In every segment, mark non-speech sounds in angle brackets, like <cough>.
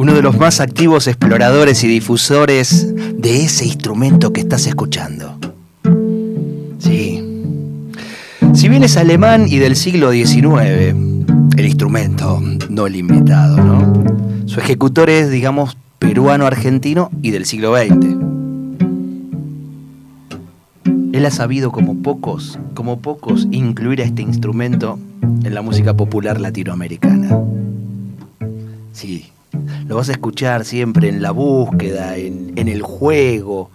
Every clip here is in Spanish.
Uno de los más activos exploradores y difusores de ese instrumento que estás escuchando. Sí. Si bien es alemán y del siglo XIX, el instrumento, no el invitado, ¿no? Su ejecutor es, digamos, peruano-argentino y del siglo XX. Él ha sabido como pocos, como pocos, incluir a este instrumento en la música popular latinoamericana. Sí, lo vas a escuchar siempre en la búsqueda, en, el juego,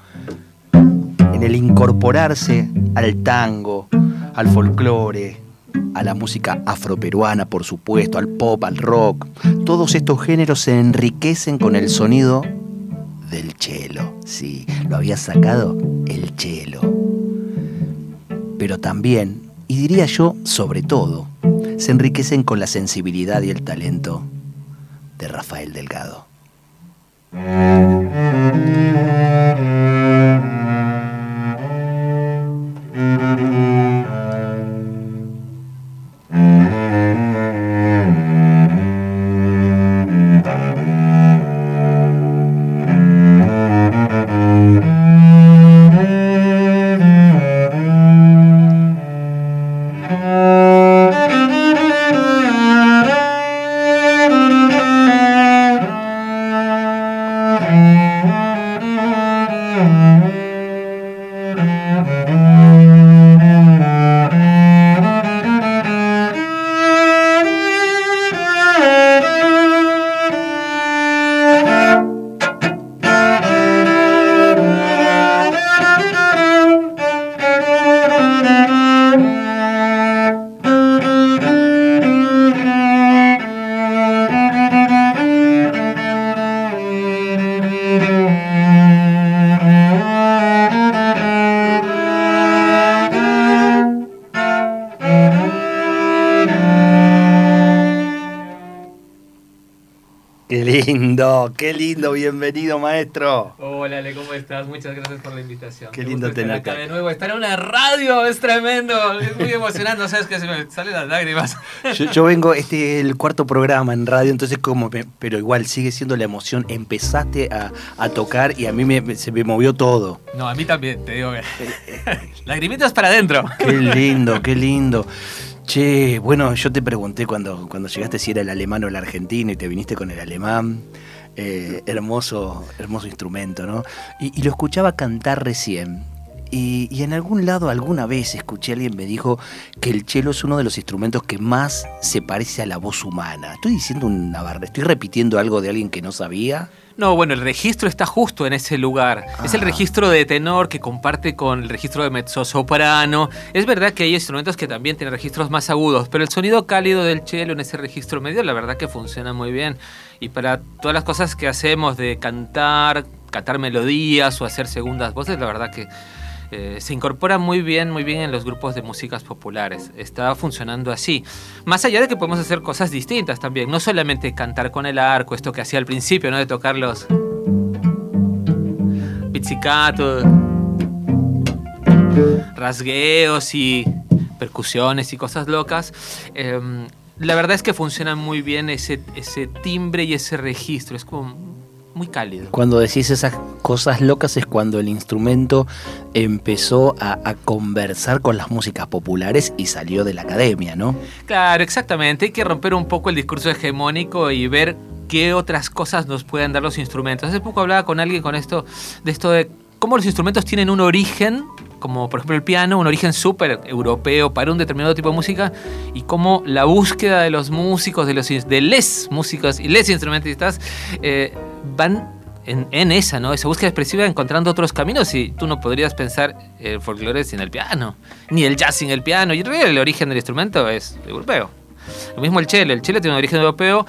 en el incorporarse al tango, al folclore, a la música afroperuana, por supuesto, al pop, al rock. Todos estos géneros se enriquecen con el sonido del cello. Sí, lo había sacado el cello. Pero también, y diría yo sobre todo, se enriquecen con la sensibilidad y el talento de Rafael Delgado. Qué lindo, bienvenido maestro. Hola, Ale, ¿cómo estás? Muchas gracias por la invitación. Qué lindo tenerte acá de nuevo. Estar en una radio es tremendo, es muy emocionante, sabes que se me salen las lágrimas. Yo, vengo, este es el cuarto programa en radio, entonces como, pero igual sigue siendo la emoción. Empezaste a, tocar y a mí se me movió todo. No, a mí también, te digo que... <laughs> Lagrimitas para adentro. Qué lindo, qué lindo. Che, bueno, yo te pregunté cuando, cuando llegaste si era el alemán o el argentino y te viniste con el alemán. Eh, hermoso, hermoso instrumento, ¿no? Y, lo escuchaba cantar recién. Y, en algún lado, alguna vez escuché a alguien me dijo que el cello es uno de los instrumentos que más se parece a la voz humana. ¿Estoy diciendo una barra? ¿Estoy repitiendo algo de alguien que no sabía? No, bueno, el registro está justo en ese lugar. Es el ah. registro de tenor que comparte con el registro de mezzosoprano. Es verdad que hay instrumentos que también tienen registros más agudos, pero el sonido cálido del cello en ese registro medio, la verdad que funciona muy bien. Y para todas las cosas que hacemos de cantar, cantar melodías o hacer segundas voces, la verdad que eh, se incorpora muy bien, muy bien en los grupos de músicas populares. Está funcionando así. Más allá de que podemos hacer cosas distintas también, no solamente cantar con el arco, esto que hacía al principio, ¿no? De tocar los pizzicato, rasgueos y percusiones y cosas locas. Em, la verdad es que funciona muy bien ese, ese timbre y ese registro. Es como muy cálido. Cuando decís esas cosas locas es cuando el instrumento empezó a, conversar con las músicas populares y salió de la academia, ¿no? Claro, exactamente. Hay que romper un poco el discurso hegemónico y ver qué otras cosas nos pueden dar los instrumentos. Hace poco hablaba con alguien con esto, de esto de cómo los instrumentos tienen un origen como por ejemplo el piano, un origen súper europeo para un determinado tipo de música, y cómo la búsqueda de los músicos, de los de les músicos y les instrumentistas eh, van en, esa, ¿no? Esa búsqueda expresiva encontrando otros caminos y tú no podrías pensar el folclore sin el piano, ni el jazz sin el piano, y en el origen del instrumento es europeo. Lo mismo el cello, el cello tiene un origen europeo,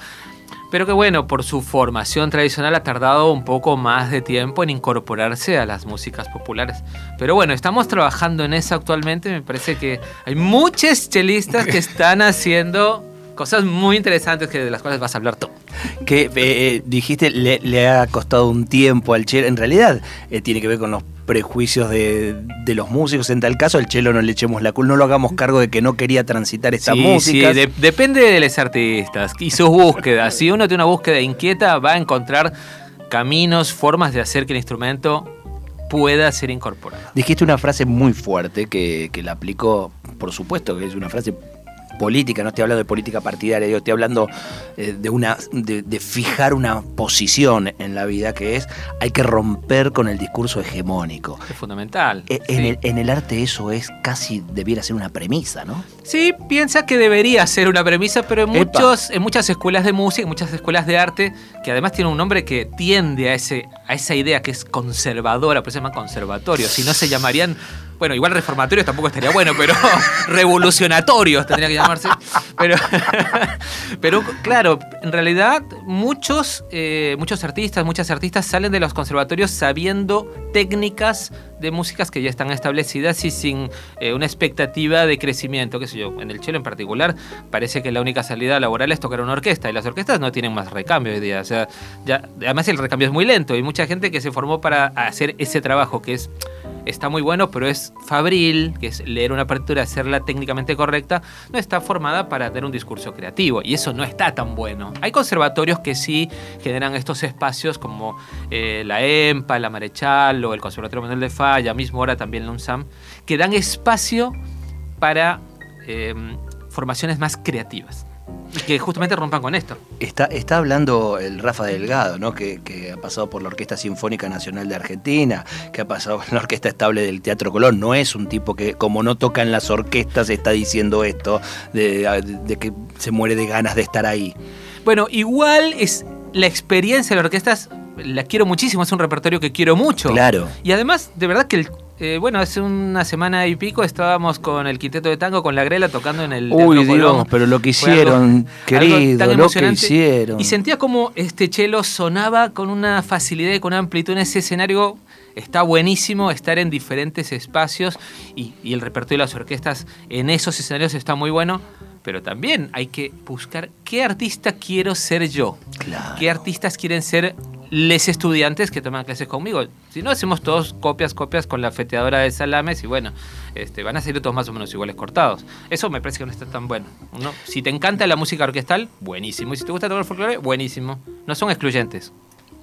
pero que bueno, por su formación tradicional ha tardado un poco más de tiempo en incorporarse a las músicas populares. Pero bueno, estamos trabajando en eso actualmente, me parece que hay muchos chelistas que <laughs> están haciendo cosas muy interesantes que de las cuales vas a hablar tú. Que eh, eh, dijiste le, ha costado un tiempo al chelo. En realidad eh, tiene que ver con los prejuicios de, los músicos. En tal caso, al chelo no le echemos la culpa, no lo hagamos cargo de que no quería transitar esta música. Sí, depende de los artistas y sus búsquedas. Si uno tiene una búsqueda inquieta, va a encontrar caminos, formas de hacer que el instrumento pueda ser incorporado. Dijiste una frase muy fuerte que, que la aplicó, por supuesto, que es una frase política, no estoy hablando de política partidaria, yo estoy hablando eh, de, una, de, fijar una posición en la vida que es hay que romper con el discurso hegemónico. Es fundamental. E, en, el, en el arte eso es casi, debiera ser una premisa, ¿no? Sí, piensa que debería ser una premisa, pero en, muchos, en muchas escuelas de música, en muchas escuelas de arte, que además tiene un nombre que tiende a, ese, a esa idea que es conservadora, pero se llama conservatorio, si no se llamarían bueno, igual reformatorios tampoco estaría bueno, pero <laughs> revolucionatorios tendría que llamarse. Pero, <laughs> pero claro, en realidad muchos, eh, muchos artistas, muchas artistas salen de los conservatorios sabiendo técnicas de músicas que ya están establecidas y sin eh, una expectativa de crecimiento, qué sé yo. En el chelo en particular parece que la única salida laboral es tocar una orquesta y las orquestas no tienen más recambio hoy día. O sea, ya, además el recambio es muy lento y mucha gente que se formó para hacer ese trabajo que es está muy bueno, pero es fabril, que es leer una partitura, hacerla técnicamente correcta, no está formada para tener un discurso creativo. Y eso no está tan bueno. Hay conservatorios que sí generan estos espacios como eh, la EMPA, la Marechal o el Conservatorio Manuel de Falla, mismo ahora también la UNSAM, que dan espacio para eh, formaciones más creativas que justamente rompan con esto. Está, está hablando el Rafa Delgado, ¿no? Que, ha pasado por la Orquesta Sinfónica Nacional de Argentina, que ha pasado por la Orquesta Estable del Teatro Colón. No es un tipo que, como no toca en las orquestas, está diciendo esto, de, que se muere de ganas de estar ahí. Bueno, igual es la experiencia de las orquestas, la quiero muchísimo, es un repertorio que quiero mucho. Claro. Y además, de verdad que el eh, bueno, hace una semana y pico estábamos con el quinteto de tango, con la Grela, tocando en el Uy, Dios, pero lo que hicieron, querido, lo que hicieron. Y sentía como este chelo sonaba con una facilidad y con una amplitud en ese escenario. Está buenísimo estar en diferentes espacios y, y el repertorio de las orquestas en esos escenarios está muy bueno pero también hay que buscar qué artista quiero ser yo. Claro. ¿Qué artistas quieren ser les estudiantes que toman clases conmigo. Si no, hacemos todos copias, copias con la feteadora de salames y bueno, este, van a salir todos más o menos iguales cortados. Eso me parece que no está tan bueno. ¿no? Si te encanta la música orquestal, buenísimo. Y si te gusta tocar el folclore, buenísimo. No son excluyentes.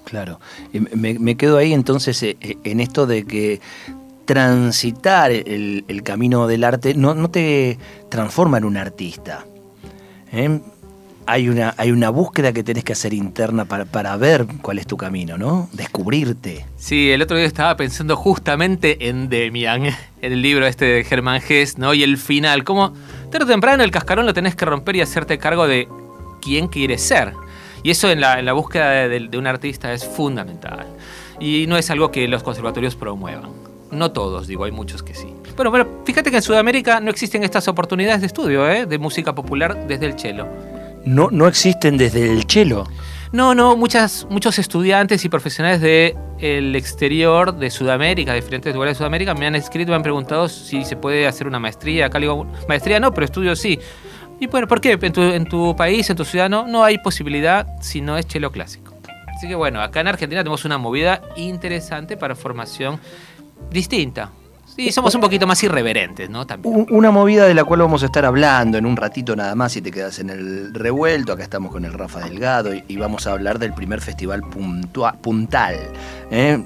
Claro. Me, quedo ahí entonces eh, eh, en esto de que transitar el, camino del arte no, te transforma en un artista. ¿eh? hay una, hay una búsqueda que tenés que hacer interna para, para, ver cuál es tu camino, ¿no? Descubrirte. Sí, el otro día estaba pensando justamente en Demian, en el libro este de Germán Gess, ¿no? Y el final, como tarde o temprano el cascarón lo tenés que romper y hacerte cargo de quién quieres ser. Y eso en la, búsqueda de, de un artista es fundamental. Y no es algo que los conservatorios promuevan. No todos, digo, hay muchos que sí. Bueno, pero fíjate que en Sudamérica no existen estas oportunidades de estudio, ¿eh? De música popular desde el cello no, no existen desde el chelo. No, no, muchas, muchos estudiantes y profesionales del exterior de Sudamérica, de diferentes lugares de Sudamérica, me han escrito, me han preguntado si se puede hacer una maestría. Acá digo, maestría no, pero estudio sí. Y bueno, ¿por qué? En tu, en tu país, en tu ciudad, no, no hay posibilidad si no es chelo clásico. Así que bueno, acá en Argentina tenemos una movida interesante para formación distinta, Sí, somos un poquito más irreverentes, ¿no? También. Una movida de la cual vamos a estar hablando en un ratito nada más si te quedas en el revuelto. Acá estamos con el Rafa Delgado y, vamos a hablar del primer festival puntal. ¿Eh?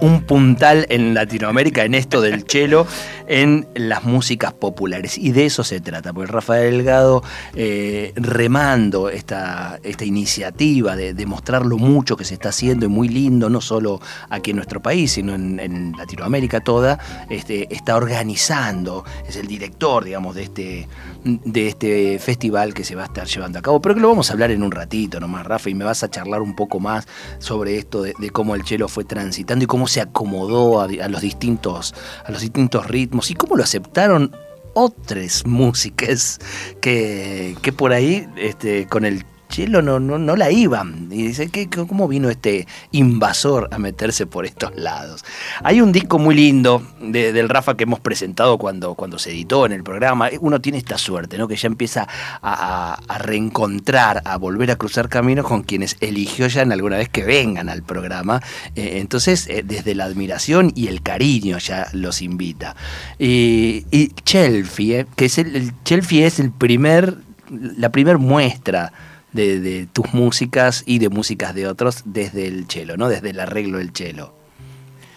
Un, puntal en Latinoamérica en esto del <laughs> chelo, en las músicas populares. Y de eso se trata, porque Rafa Delgado eh, remando esta, esta iniciativa de, de, mostrar lo mucho que se está haciendo y muy lindo, no solo aquí en nuestro país, sino en, en Latinoamérica toda este, está organizando, es el director, digamos, de este, de este festival que se va a estar llevando a cabo. Pero que lo vamos a hablar en un ratito nomás, Rafa, y me vas a charlar un poco más sobre esto de, cómo el chelo fue transitando y cómo se acomodó a, los distintos, a los distintos ritmos y cómo lo aceptaron otras músicas que, que por ahí este, con el chelo no, no, no la iban. Y dice, ¿qué, ¿cómo vino este invasor a meterse por estos lados? Hay un disco muy lindo del Rafa que hemos presentado cuando, cuando se editó en el programa. Uno tiene esta suerte, ¿no? Que ya empieza a, reencontrar, a volver a cruzar caminos con quienes eligió ya en alguna vez que vengan al programa. Eh, entonces, eh, desde la admiración y el cariño ya los invita. Y, y Chelfie, que es el, el es el primer, la primer muestra de, tus músicas y de músicas de otros desde el chelo, ¿no? Desde el arreglo del chelo.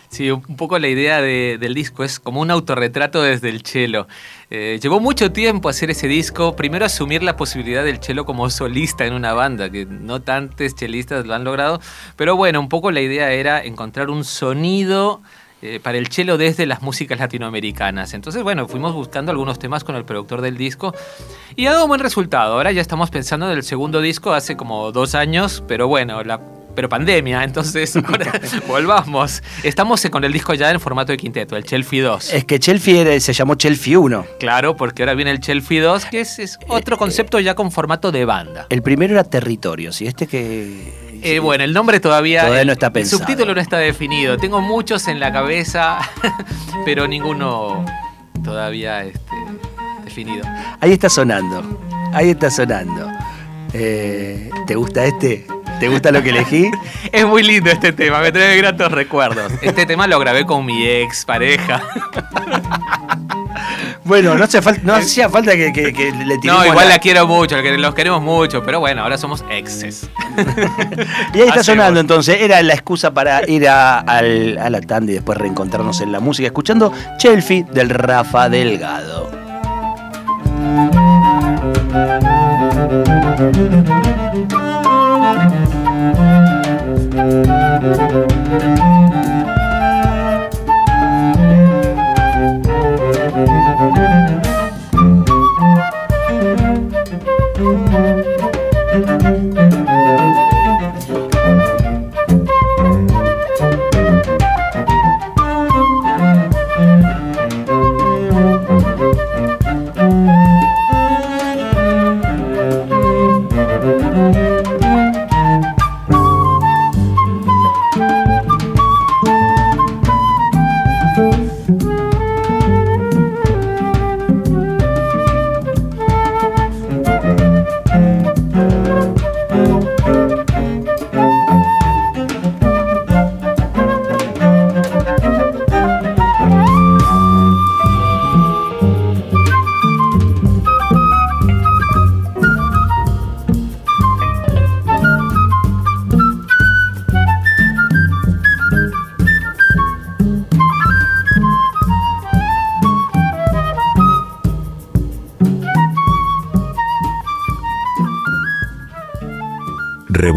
Sí, un poco la idea del disco es como un autorretrato desde el chelo. Eh, llevó mucho tiempo hacer ese disco, primero asumir la posibilidad del chelo como solista en una banda, que no tantos chelistas lo han logrado, pero bueno, un poco la idea era encontrar un sonido eh, para el cello desde las músicas latinoamericanas. Entonces, bueno, fuimos buscando algunos temas con el productor del disco y ha dado un buen resultado. Ahora ya estamos pensando en el segundo disco hace como dos años, pero bueno, la pero pandemia, <laughs> entonces ahora <laughs> volvamos. Estamos con el disco ya en formato de quinteto, el Chelfi 2. Es que Chelfi se llamó Chelfi 1. Claro, porque ahora viene el Chelfi 2, que es, otro eh, concepto ya con formato de banda. El primero era Territorios, y este que eh, bueno, el nombre todavía, no está pensado. El subtítulo no está definido. Tengo muchos en la cabeza, <laughs> pero ninguno todavía este, definido. Ahí está sonando. Ahí está sonando. Eh, ¿Te gusta este? ¿Te gusta lo que elegí? <laughs> es muy lindo este tema, me trae gratos recuerdos. <laughs> Este tema lo grabé con mi ex pareja. Bueno, no, hacía falta, no hacía falta que, le tiremos. No, igual la... quiero mucho, los queremos mucho, pero bueno, ahora somos exes. y ahí está sonando entonces, era la excusa para ir a, a la tanda y después reencontrarnos en la música, escuchando Chelfi del Rafa Delgado.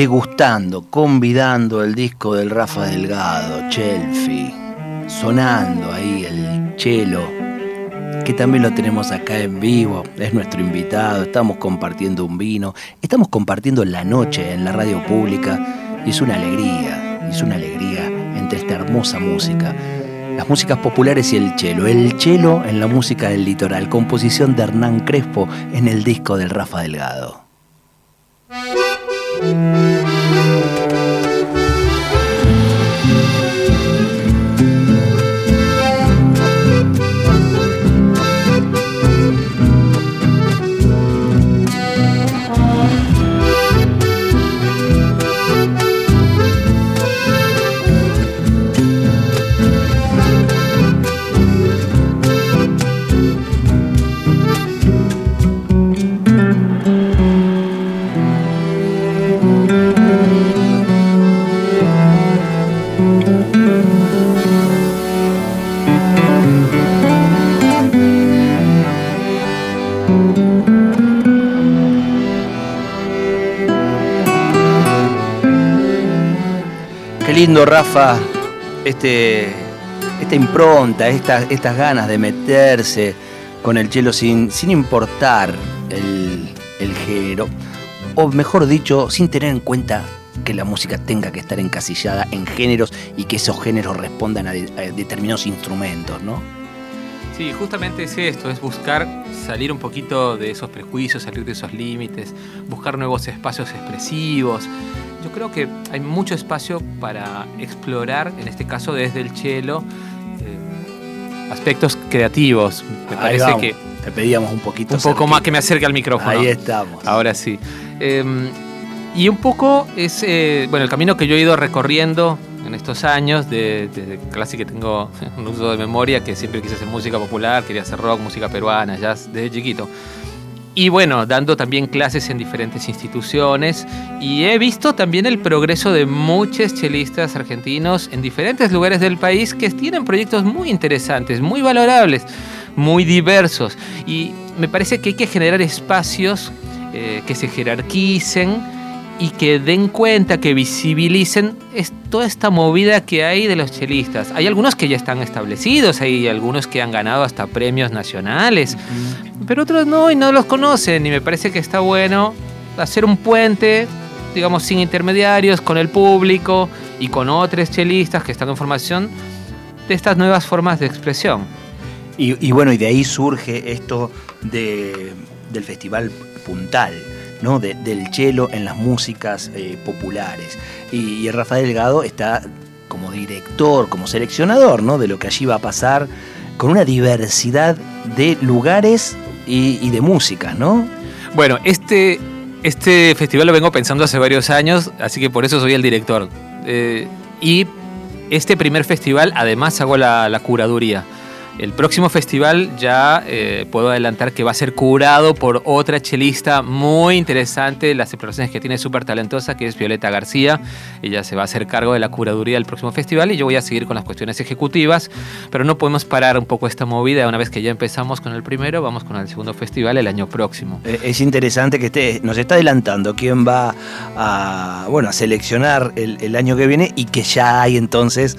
Degustando, convidando el disco del Rafa Delgado, Chelfi, sonando ahí el chelo, que también lo tenemos acá en vivo, es nuestro invitado, estamos compartiendo un vino, estamos compartiendo la noche en la radio pública y es una alegría, es una alegría entre esta hermosa música. Las músicas populares y el chelo. El chelo en la música del litoral. Composición de Hernán Crespo en el disco del Rafa Delgado. Lindo, Rafa, este, esta impronta, estas ganas de meterse con el chelo sin, sin importar el, el género, o mejor dicho, sin tener en cuenta que la música tenga que estar encasillada en géneros y que esos géneros respondan a, determinados instrumentos, ¿no? Sí, justamente es esto, es buscar salir un poquito de esos prejuicios, salir de esos límites, buscar nuevos espacios expresivos. Yo creo que hay mucho espacio para explorar, en este caso desde el cello, eh, aspectos creativos. Me parece que te pedíamos un poquito. Un poco más que me acerque al micrófono. Ahí estamos. Ahora sí. Em, y un poco es, eh, bueno, el camino que yo he ido recorriendo en estos años, desde casi que tengo <laughs> un uso de memoria, que siempre quise hacer música popular, quería hacer rock, música peruana, jazz, desde chiquito. Y bueno, dando también clases en diferentes instituciones y he visto también el progreso de muchos chelistas argentinos en diferentes lugares del país que tienen proyectos muy interesantes, muy valorables, muy diversos. Y me parece que hay que generar espacios eh, que se jerarquicen y que den cuenta, que visibilicen toda esta movida que hay de los chelistas. Hay algunos que ya están establecidos, hay algunos que han ganado hasta premios nacionales, pero otros no y no los conocen y me parece que está bueno hacer un puente, digamos, sin intermediarios, con el público y con otros chelistas que están en formación de estas nuevas formas de expresión. Y, bueno, y de ahí surge esto de, del Festival Puntal ¿no? del cello en las músicas eh, populares. Y, Rafael Delgado está como director, como seleccionador ¿no? de lo que allí va a pasar, con una diversidad de lugares y, de música, ¿no? Bueno, este, este festival lo vengo pensando hace varios años, así que por eso soy el director. Eh, y este primer festival además hago la curaduría. El próximo festival ya eh, puedo adelantar que va a ser curado por otra chelista muy interesante, las exploraciones que tiene súper talentosa, que es Violeta García. Ella se va a hacer cargo de la curaduría del próximo festival y yo voy a seguir con las cuestiones ejecutivas, pero no podemos parar un poco esta movida. Una vez que ya empezamos con el primero, vamos con el segundo festival el año próximo. Eh, es interesante que esté, nos está adelantando quién va a, bueno, seleccionar el, el año que viene y que ya hay entonces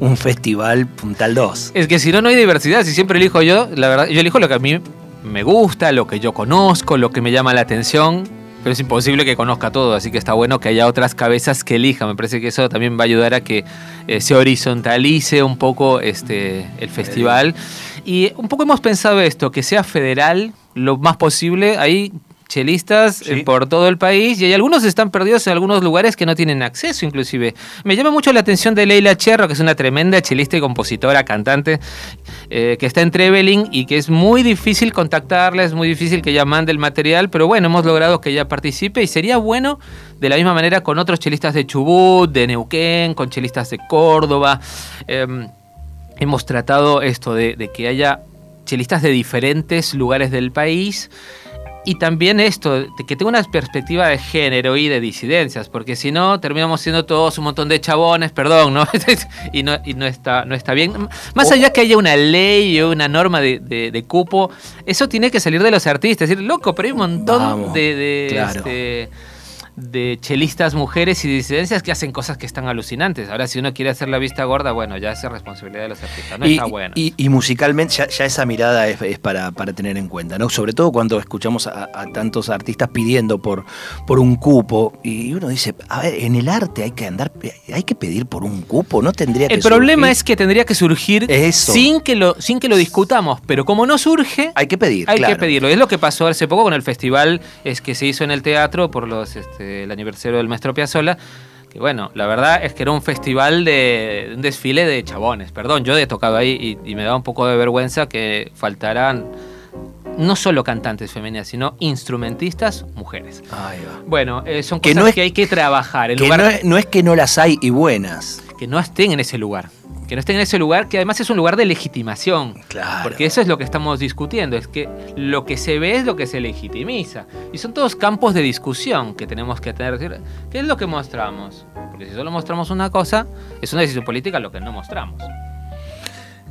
un festival Puntal 2. Es que si no, no hay diversidad. Si siempre elijo yo, la verdad, yo elijo lo que a mí me gusta, lo que yo conozco, lo que me llama la atención. Pero es imposible que conozca todo, así que está bueno que haya otras cabezas que elijan. Me parece que eso también va a ayudar a que eh, se horizontalice un poco este, el festival. Y un poco hemos pensado esto, que sea federal lo más posible. Ahí chelistas eh, por todo el país y hay algunos están perdidos en algunos lugares que no tienen acceso inclusive. Me llama mucho la atención de Leila Cherro, que es una tremenda chelista y compositora, cantante, eh, que está en Trevelin y que es muy difícil contactarla, es muy difícil que ella mande el material, pero bueno, hemos logrado que ella participe y sería bueno de la misma manera con otros chelistas de Chubut, de Neuquén, con chelistas de Córdoba. Em, hemos tratado esto de, de que haya chelistas de diferentes lugares del país y también esto, que tenga una perspectiva de género y de disidencias, porque si no, terminamos siendo todos un montón de chabones, perdón, ¿no? <laughs> y no, y no, está, no está bien. Más allá que haya una ley o una norma de, de, cupo, eso tiene que salir de los artistas. Es decir, loco, pero hay un montón de... de este, de chelistas mujeres y disidencias que hacen cosas que están alucinantes. Ahora, si uno quiere hacer la vista gorda, bueno, ya es responsabilidad de los artistas. No está bueno. Y, musicalmente, ya, esa mirada es, para, tener en cuenta, ¿no? Sobre todo cuando escuchamos a, tantos artistas pidiendo por, por un cupo. Y uno dice, a ver, en el arte hay que andar, hay que pedir por un cupo, ¿no tendría que El problema es que tendría que surgir sin que lo sin que lo discutamos, pero como no surge, hay que pedir. Hay que pedirlo. Es lo que pasó hace poco con el festival es que se hizo en el teatro por los este, el aniversario del maestro Piazzolla, que bueno, la verdad es que era un festival de un desfile de chabones. Perdón, yo he tocado ahí y, me da un poco de vergüenza que faltaran no solo cantantes femeninas, sino instrumentistas mujeres. Bueno, eh, son cosas que, hay que trabajar. no es que no las hay y buenas. Que no estén en ese lugar que no estén en ese lugar, que además es un lugar de legitimación. Claro. Porque eso es lo que estamos discutiendo, es que lo que se ve es lo que se legitimiza. Y son todos campos de discusión que tenemos que tener. ¿Qué es lo que mostramos? Porque si solo mostramos una cosa, es una decisión política lo que no mostramos.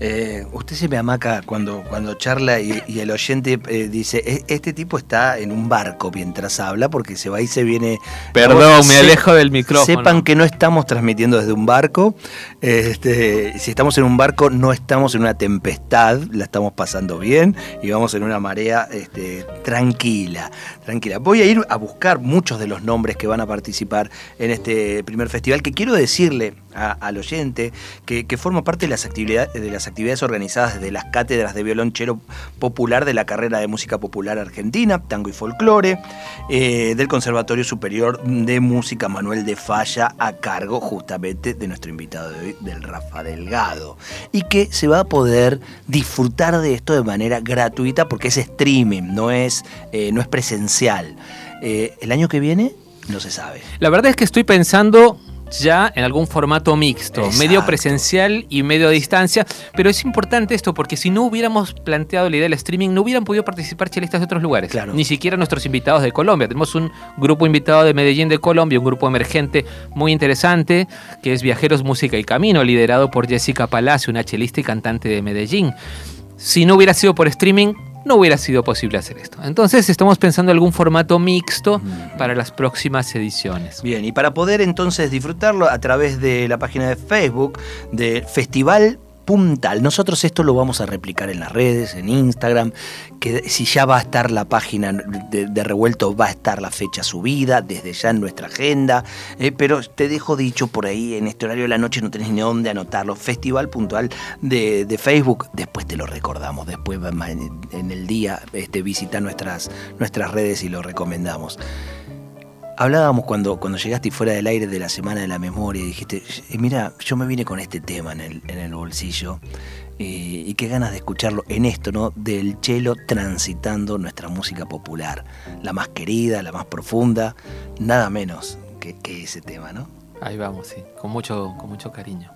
Eh, usted se me amaca cuando, cuando charla y, el oyente eh, dice, "E- este tipo está en un barco mientras habla porque se va y se viene... Perdón, me Se- alejo del micrófono. Sepan que no estamos transmitiendo desde un barco. Este, si estamos en un barco, no estamos en una tempestad, la estamos pasando bien y vamos en una marea este, tranquila, tranquila. Voy a ir a buscar muchos de los nombres que van a participar en este primer festival, que quiero decirle a- al oyente que, que forma parte de las, actividades, de las actividades organizadas desde las cátedras de violonchelo popular de la carrera de música popular argentina, tango y folclore, eh, del Conservatorio Superior de Música Manuel de Falla, a cargo justamente de nuestro invitado de hoy, del Rafa Delgado. Y que se va a poder disfrutar de esto de manera gratuita porque es streaming, no es, eh, no es presencial. Eh, el año que viene no se sabe. La verdad es que estoy pensando ya en algún formato mixto, Exacto. medio presencial y medio a distancia, pero es importante esto porque si no hubiéramos planteado la idea del streaming, no hubieran podido participar chelistas de otros lugares, Claro. ni siquiera nuestros invitados de Colombia. Tenemos un grupo invitado de Medellín de Colombia, un grupo emergente muy interesante, que es Viajeros, Música y Camino, liderado por Jessica Palacio, una chelista y cantante de Medellín. Si no hubiera sido por streaming, no hubiera sido posible hacer esto. Entonces estamos pensando en algún formato mixto para las próximas ediciones. Bien, y para poder entonces disfrutarlo a través de la página de Facebook de Festival Puntal. Nosotros esto lo vamos a replicar en las redes, en Instagram, que si ya va a estar la página de, Revuelto, va a estar la fecha subida desde ya en nuestra agenda, eh, pero te dejo dicho por ahí, en este horario de la noche no tenés ni dónde anotarlo, Festival Puntual de, Facebook, después te lo recordamos, después en el día este, visita nuestras, nuestras redes y lo recomendamos. Hablábamos cuando, cuando llegaste y fuera del aire de la Semana de la Memoria y dijiste, "Eh, mira, yo me vine con este tema en el, en el bolsillo y, y qué ganas de escucharlo en esto, ¿no? Del chelo transitando nuestra música popular, la más querida, la más profunda, nada menos que, que ese tema, ¿no? Ahí vamos, sí, con mucho, con mucho cariño.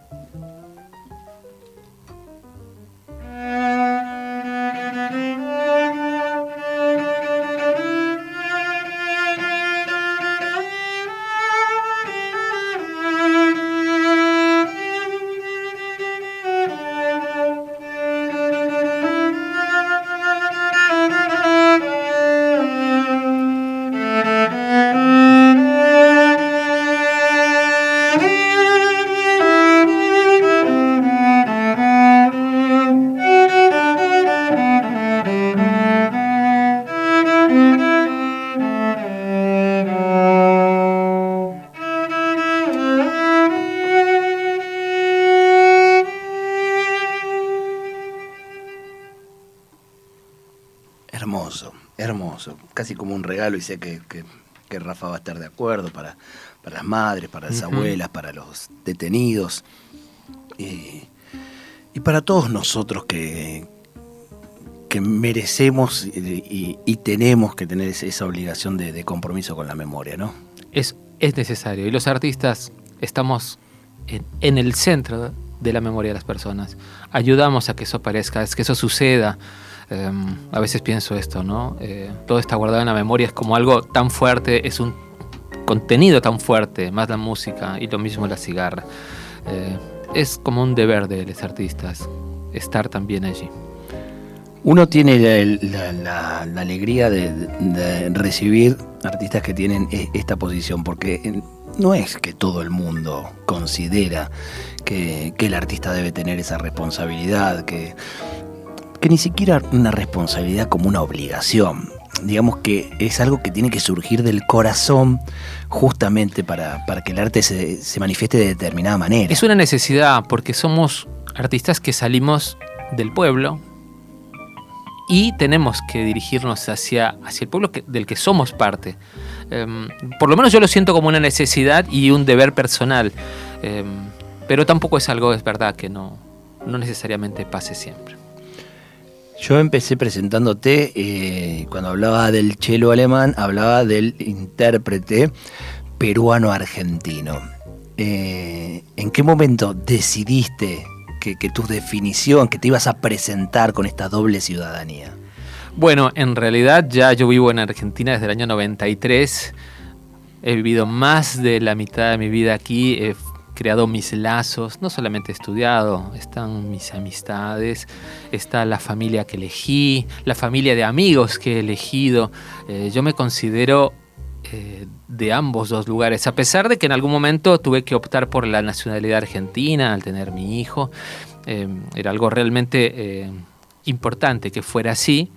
Casi como un regalo y sé que, que- que Rafa va a estar de acuerdo para, para las madres, para las abuelas, para los detenidos y, y para todos nosotros que, que merecemos y, y- y tenemos que tener esa obligación de, de compromiso con la memoria, ¿no? Es, es necesario. Y los artistas estamos en, en el centro de la memoria de las personas. Ayudamos a que eso aparezca, es que eso suceda. Eh, a veces pienso esto, ¿no? Eh, todo está guardado en la memoria, es como algo tan fuerte, es un contenido tan fuerte, más la música y lo mismo la cigarra. Eh, es como un deber de los artistas estar también allí. Uno tiene la, la- la- la alegría de, de recibir artistas que tienen e- esta posición, porque eh, no es que todo el mundo considera que, que el artista debe tener esa responsabilidad, que, que ni siquiera una responsabilidad como una obligación. Digamos que es algo que tiene que surgir del corazón justamente para, para que el arte se, se manifieste de determinada manera. Es una necesidad porque somos artistas que salimos del pueblo y tenemos que dirigirnos hacia, hacia el pueblo del que somos parte. Em, por lo menos yo lo siento como una necesidad y un deber personal, Em, pero tampoco es algo, es verdad, que no, no necesariamente pase siempre. Yo empecé presentándote, eh, cuando hablaba del chelo alemán, hablaba del intérprete peruano-argentino. Eh, ¿En qué momento decidiste que, tu definición, que te ibas a presentar con esta doble ciudadanía? Bueno, en realidad ya yo vivo en Argentina desde el año 93. He vivido más de la mitad de mi vida aquí. He creado mis lazos, no solamente he estudiado, están mis amistades, está la familia que elegí, la familia de amigos que he elegido. Eh, yo me considero eh, de ambos dos lugares, a pesar de que en algún momento tuve que optar por la nacionalidad argentina al tener mi hijo. Eh, era algo realmente importante que fuera así.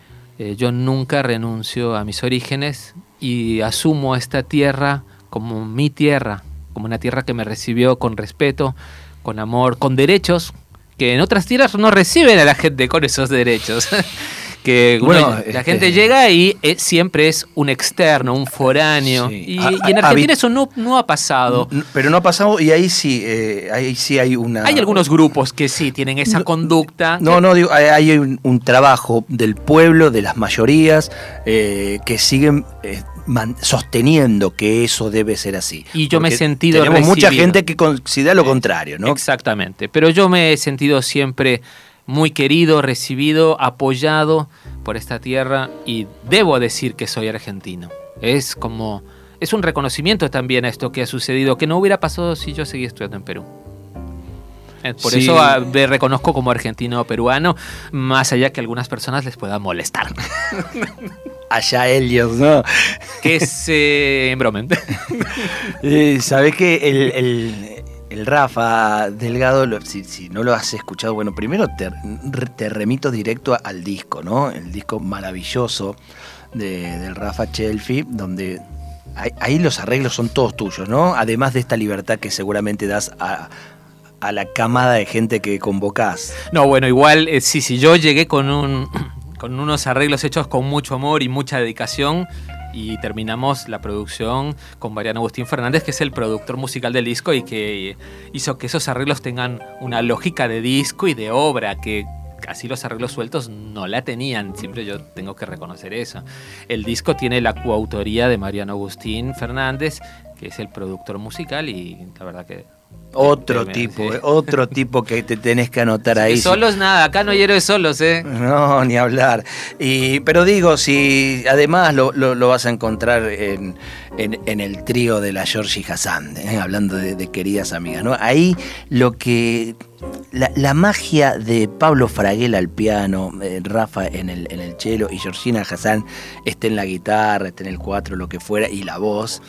yo nunca renuncio a mis orígenes y asumo esta tierra como mi tierra, como una tierra que me recibió con respeto, con amor, con derechos, que en otras tierras no reciben a la gente con esos derechos. <laughs> que bueno, la este, gente llega y eh, siempre es un externo, un foráneo. Y, en Argentina eso no, no ha pasado. Pero no ha pasado y ahí sí, eh, ahí sí hay una... Hay algunos grupos que sí tienen esa conducta. No, no, digo, hay un, trabajo del pueblo, de las mayorías, eh, que siguen sosteniendo que eso debe ser así. Y yo me he sentido. Tenemos mucha gente que considera lo contrario, ¿no? Exactamente. Pero yo me he sentido siempre muy querido, recibido, apoyado por esta tierra y debo decir que soy argentino. Es como. Es un reconocimiento también a esto que ha sucedido, que no hubiera pasado si yo seguía estudiando en Perú. Eh, por eso ah, me reconozco como argentino peruano, más allá que a algunas personas les pueda molestar. <laughs> allá ellos, ¿no? Que se embromen. <laughs> Sabes que el, Rafa Delgado, si, no lo has escuchado, bueno, primero te, remito directo al disco, ¿no? El disco maravilloso de, del Rafa Chelfi, donde ahí, los arreglos son todos tuyos, ¿no? Además de esta libertad que seguramente das a, la camada de gente que convocás. No, bueno, igual, eh, sí, sí, yo llegué con un <clears throat> con unos arreglos hechos con mucho amor y mucha dedicación. Y terminamos la producción con Mariano Agustín Fernández, que es el productor musical del disco y que hizo que esos arreglos tengan una lógica de disco y de obra, que casi los arreglos sueltos no la tenían, siempre yo tengo que reconocer eso. El disco tiene la coautoría de Mariano Agustín Fernández, que es el productor musical y la verdad que otro tipo, eh, otro tipo que te tenés que anotar ahí. Solos nada, acá no hay héroes solos, ¿eh? No, ni hablar. Y, pero digo, si además lo, vas a encontrar en, el trío de la Georgie Hassan, ¿eh? hablando de, queridas amigas, ¿no? Ahí lo que la, magia de Pablo Fraguel al piano, eh, Rafa en el, en el cello y Georgina Hassan esté en la guitarra, esté en el cuatro, lo que fuera, y la voz,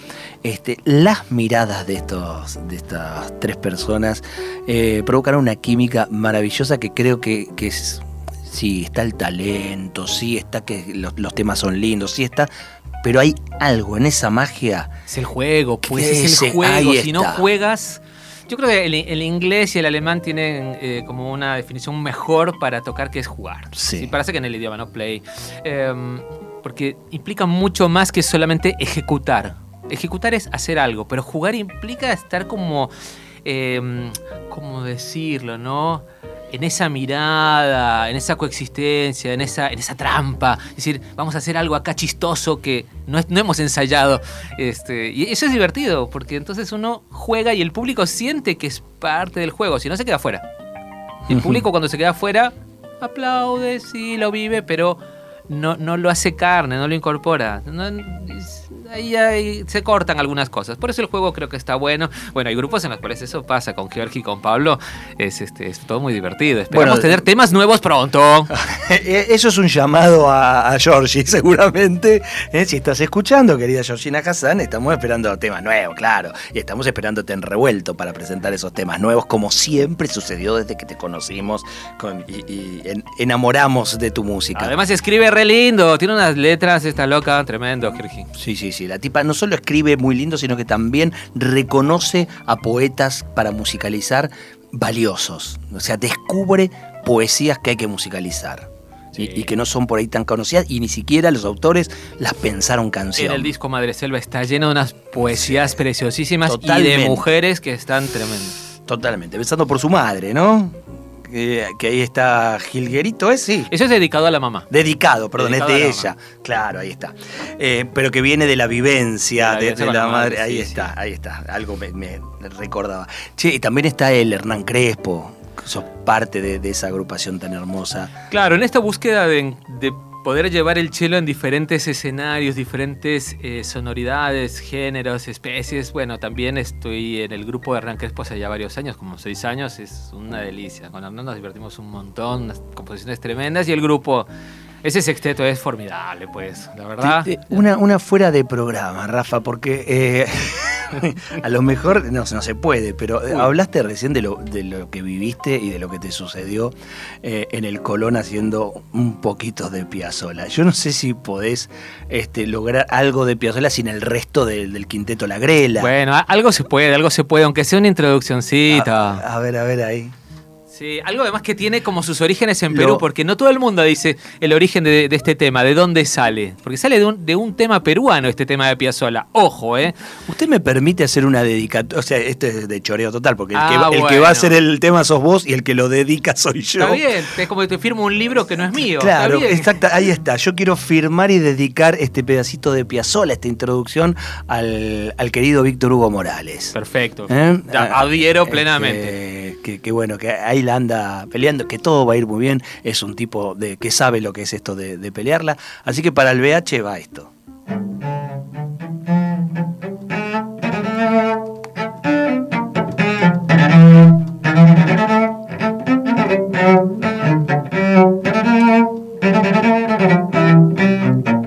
este, las miradas de, estos, de estas tres personas eh, provocaron una química maravillosa que creo que, es, sí, está el talento, sí está que los, los temas son lindos, sí está pero hay algo en esa magia. Es el juego, pues es el juego. Si no juegas, yo creo que el, inglés y el alemán tienen eh, como una definición mejor para tocar que es jugar. Sí. parece que en el idioma no play. Em, porque implica mucho más que solamente ejecutar. Ejecutar es hacer algo, pero jugar implica estar como. Eh, ¿Cómo decirlo, no? En esa mirada, en esa coexistencia, en esa, en esa trampa. Es decir, vamos a hacer algo acá chistoso que no, no hemos ensayado. Este, y eso es divertido, porque entonces uno juega y el público siente que es parte del juego, si no se queda fuera. El público cuando se queda fuera aplaude, sí, lo vive, pero no, no lo hace carne, no lo incorpora. No, ahí, se cortan algunas cosas. Por eso el juego creo que está bueno. Bueno, hay grupos en los cuales eso pasa. Con Georgie y con Pablo es, este, es todo muy divertido. Esperamos tener temas nuevos pronto. <laughs> Eh, eso es un llamado a, Georgie, <laughs> seguramente. Eh, si estás escuchando, querida Georgina Hassan, estamos esperando temas nuevos, claro. Y estamos esperándote en revuelto para presentar esos temas nuevos, como siempre sucedió desde que te conocimos y, enamoramos de tu música. Además, escribe re lindo. Tiene unas letras, esta loca, tremendo, Georgie. Sí, sí, sí. La tipa no solo escribe muy lindo, sino que también reconoce a poetas para musicalizar valiosos. O sea, descubre poesías que hay que musicalizar. Y, que no son por ahí tan conocidas y ni siquiera los autores las pensaron canción. En el disco Madre Selva está lleno de unas poesías preciosísimas y de mujeres que están tremendas. Totalmente, pensando por su madre, ¿no? Que ahí está Gilguerito, ¿es? Sí. Eso es dedicado a la mamá. Dedicado, perdón, es de ella. Claro, ahí está. Eh, pero que viene de la vivencia, de, la, madre. Ahí está, ahí está. Algo me, recordaba. Che, y también está el Hernán Crespo. Sos parte de, esa agrupación tan hermosa. Claro, en esta búsqueda de, poder llevar el cello en diferentes escenarios, diferentes eh, sonoridades, géneros, especies. Bueno, también estoy en el grupo de Crespo hace ya varios años, como seis años, es una delicia. Con Hernán nos divertimos un montón, unas composiciones tremendas y el grupo ese sexteto es formidable, pues, la verdad. Una, una fuera de programa, Rafa, porque eh, <laughs> a lo mejor no, no se puede, pero hablaste recién de lo, de lo que viviste y de lo que te sucedió eh, en el Colón haciendo un poquito de Piazzola. Yo no sé si podés este, lograr algo de Piazzola sin el resto del quinteto La Grela. Bueno, algo se puede, algo se puede, aunque sea una introduccióncita. a ver, a ver ahí. Sí, algo además que tiene como sus orígenes en Perú, porque no todo el mundo dice el origen de, este tema, de dónde sale. Porque sale de un, tema peruano este tema de Piazzolla. Ojo, ¿eh? Usted me permite hacer una dedicatoria, o sea, esto es de choreo total, porque el, que, ah, va, a hacer el tema sos vos y el que lo dedica soy yo. Está bien, es como que te firmo un libro que no es mío. Claro, exacto, ahí está. Yo quiero firmar y dedicar este pedacito de Piazzolla, esta introducción, al, querido Víctor Hugo Morales. Perfecto. ¿Eh? Adhiero este, plenamente. que, que bueno, que ahí anda peleando, que todo va a ir muy bien, es un tipo de que sabe lo que es esto de, de pelearla, así que para el BH va esto.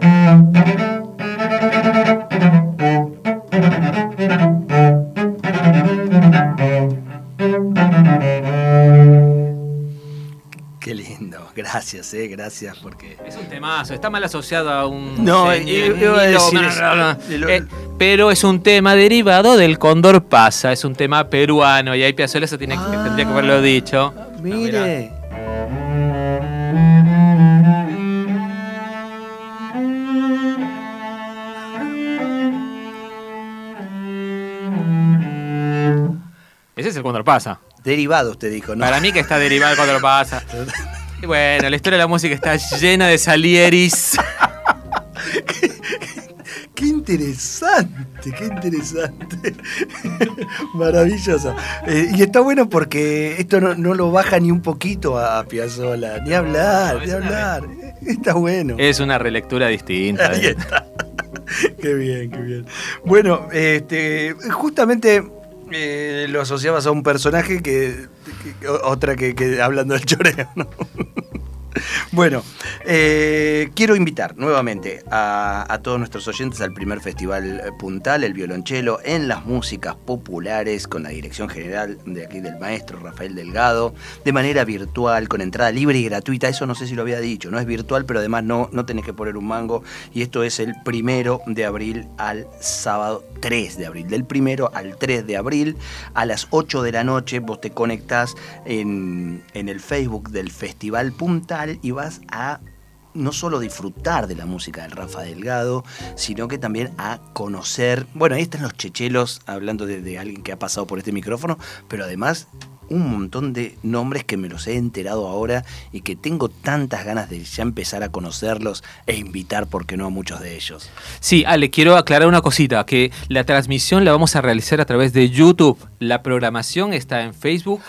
<laughs> <laughs> Gracias, eh, gracias, porque... Es un temazo, está mal asociado a un... No, eh, pero es un tema derivado del Cóndor Pasa, es un tema peruano, y ahí Piazzolla eso tiene, tendría que haberlo dicho. Mire... Ese es el Cóndor Pasa. Derivado, usted dijo, ¿no? Para mí que está derivado el Cóndor Pasa. <laughs> bueno, la historia de la música está llena de salieris. <laughs> qué, interesante, qué interesante. <laughs> Maravilloso. Eh, y está bueno porque esto no, lo baja ni un poquito a Piazzola, ni hablar, ni hablar. Está bueno. Es una relectura distinta. Ahí está. <laughs> qué bien, qué bien. Bueno, este, justamente eh, lo asociabas a un personaje que, otra que, hablando del choreo, ¿no? <laughs> Bueno, eh, quiero invitar nuevamente a, todos nuestros oyentes al primer festival puntal, el violonchelo, en las músicas populares, con la dirección general de aquí del maestro Rafael Delgado, de manera virtual, con entrada libre y gratuita. Eso no sé si lo había dicho, no es virtual, pero además no, no tenés que poner un mango. Y esto es el primero de abril al sábado 3 de abril. Del primero al 3 de abril, a las 8 de la noche, vos te conectás en, en el Facebook del Festival Puntal y vas a no solo disfrutar de la música del Rafa Delgado, sino que también a conocer, bueno, ahí están los chechelos hablando de, de, alguien que ha pasado por este micrófono, pero además un montón de nombres que me los he enterado ahora y que tengo tantas ganas de ya empezar a conocerlos e invitar, ¿por qué no, a muchos de ellos? Sí, Ale, quiero aclarar una cosita, que la transmisión la vamos a realizar a través de YouTube. La programación está en Facebook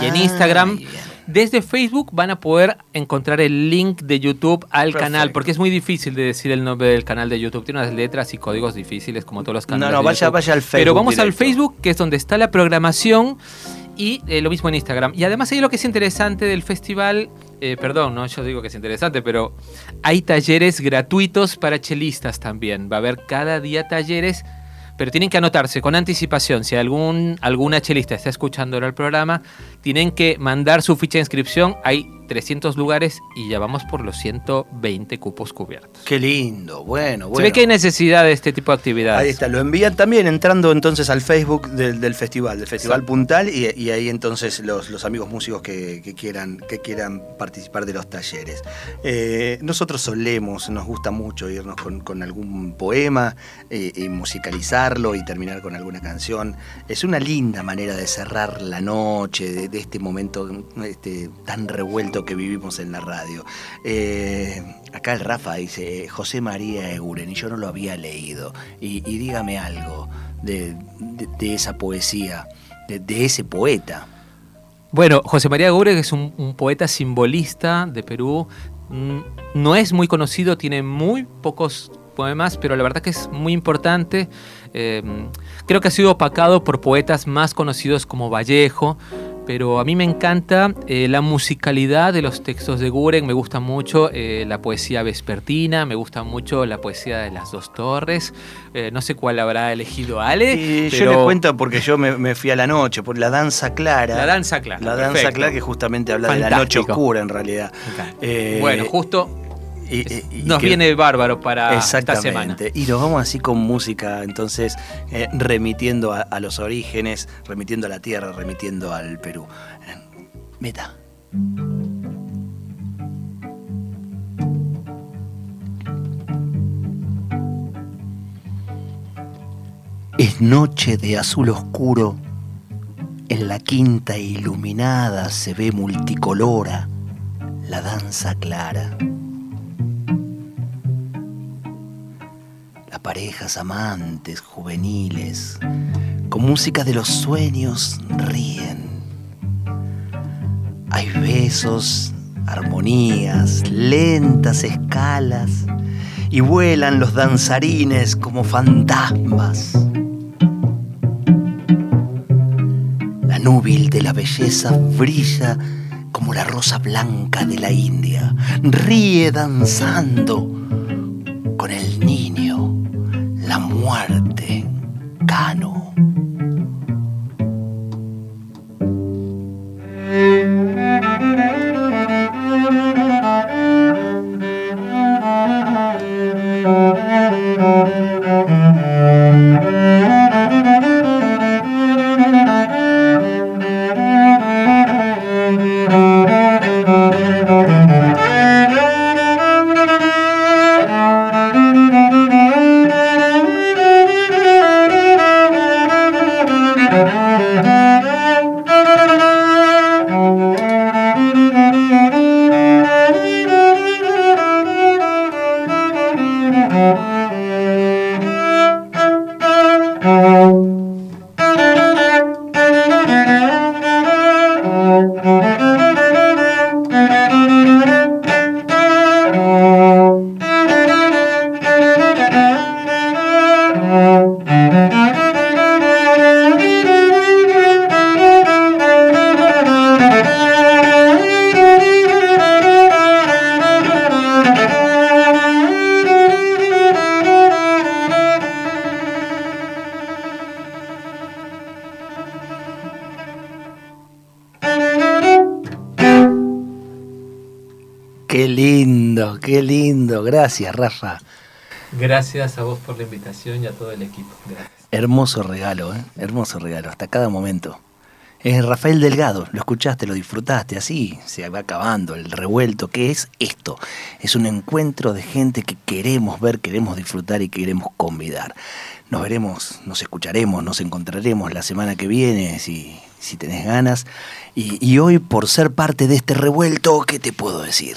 y en ah, Instagram. Desde Facebook van a poder encontrar el link de YouTube al canal, porque es muy difícil de decir el nombre del canal de YouTube. Tiene unas letras y códigos difíciles como todos los canales. No, no, vaya, vaya al Facebook. Pero vamos al Facebook, que es donde está la programación y eh, lo mismo en Instagram. Y además ahí lo que es interesante del festival, eh, perdón, no, yo digo que es interesante, pero hay talleres gratuitos para chelistas también. Va a haber cada día talleres, pero tienen que anotarse con anticipación. Si algún, alguna chelista está escuchando ahora el programa, tienen que mandar su ficha de inscripción. Hay 300 lugares y ya vamos por los 120 cupos cubiertos. Qué lindo, bueno, bueno. Se ve que hay necesidad de este tipo de actividades. Ahí está, lo envían también entrando entonces al Facebook del, festival, del Festival Puntal, y, ahí entonces los, amigos músicos que, quieran, que quieran participar de los talleres. Eh, nosotros solemos, nos gusta mucho irnos con, algún poema eh, y musicalizarlo y terminar con alguna canción. Es una linda manera de cerrar la noche, de, este momento este, tan revuelto que vivimos en la radio. Eh, acá el Rafa dice José María Eguren y yo no lo había leído. Y, dígame algo de, esa poesía, de, ese poeta. Bueno, José María Eguren es un, poeta simbolista de Perú, mm, no es muy conocido, tiene muy pocos poemas, pero la verdad que es muy importante. Eh, creo que ha sido opacado por poetas más conocidos como Vallejo, pero a mí me encanta eh, la musicalidad de los textos de Guren, me gusta mucho eh, la poesía vespertina, me gusta mucho la poesía de las dos torres, eh, no sé cuál habrá elegido Ale. Yo le cuento porque yo me, fui a la noche, por la danza clara. La danza clara. La danza clara que justamente habla de la noche oscura en realidad. bueno, justo nos viene bárbaro para esta semana. Y nos vamos así con música, entonces eh, remitiendo a, los orígenes, remitiendo a la tierra, remitiendo al Perú. Meta. Es noche de azul oscuro, en la quinta iluminada se ve multicolora la danza clara. Parejas amantes, juveniles, con música de los sueños ríen. Hay besos, armonías, lentas escalas, y vuelan los danzarines como fantasmas. La núbil de la belleza brilla como la rosa blanca de la India, ríe danzando con el niño muerte, Cano. Qué lindo. Gracias, Rafa. Gracias a vos por la invitación y a todo el equipo. Hermoso regalo, ¿eh? hermoso regalo, hasta cada momento. Es Rafael Delgado, lo escuchaste, lo disfrutaste, así se va acabando el revuelto. ¿Qué es esto? Es un encuentro de gente que queremos ver, queremos disfrutar y queremos convidar. Nos veremos, nos escucharemos, nos encontraremos la semana que viene, si, si tenés ganas. Y, y hoy, por ser parte de este revuelto, ¿qué te puedo decir?